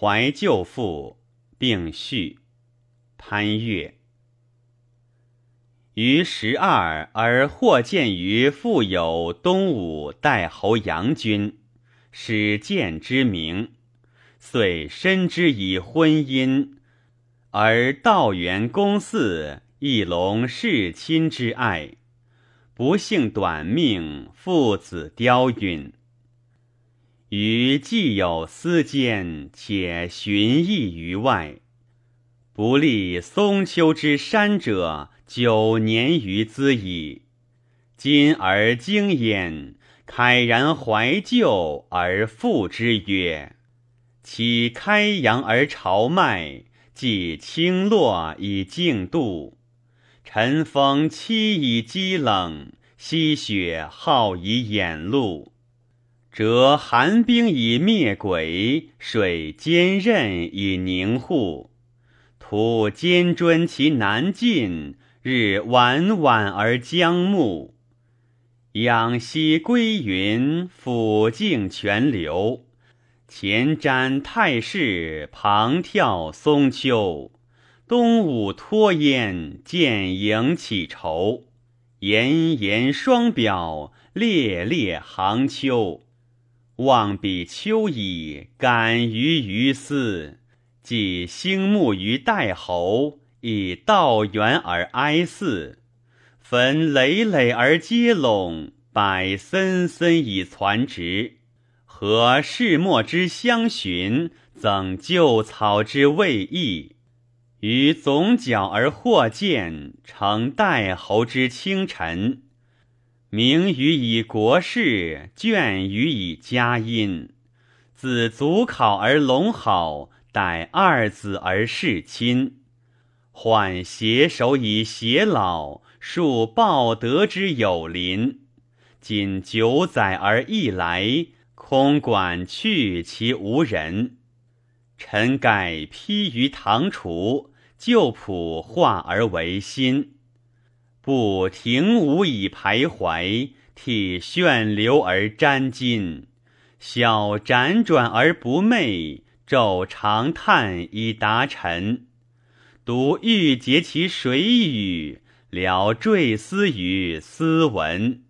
怀旧赋并序。潘岳。于十二而或见于富有东吴代侯杨君，始见之名，遂深之以婚姻，而道元公嗣亦隆世亲之爱，不幸短命，父子凋陨。余既有私奸，且寻逸于外，不立松丘之山者九年余兹矣。今而经焉，慨然怀旧而复之曰：“其开阳而朝迈，既清落以静度，晨风凄以积冷，夕雪皓以掩露。”折寒冰以灭鬼，水坚韧以凝护。土坚砖其难尽，日晚晚而将暮。仰息归云，俯静泉流。前瞻太室，旁眺松丘。东吴脱烟，见影起愁。炎炎霜表，烈烈寒秋。望彼秋矣，感于于斯。既兴慕于代侯，以道元而哀祀。坟累累而接垄，柏森森以攒植。何世末之相寻，赠旧草之未易。于总角而获见，成代侯之清臣。名于以国事，眷于以家音。子祖考而隆好，待二子而事亲。缓携手以偕老，树报德之有邻。今九载而一来，空管去其无人。臣改披于堂厨，旧谱化而为新。不停无以徘徊，涕炫流而沾襟；晓辗转而不寐，昼长叹以达晨。独欲竭其水与，了坠思于斯文。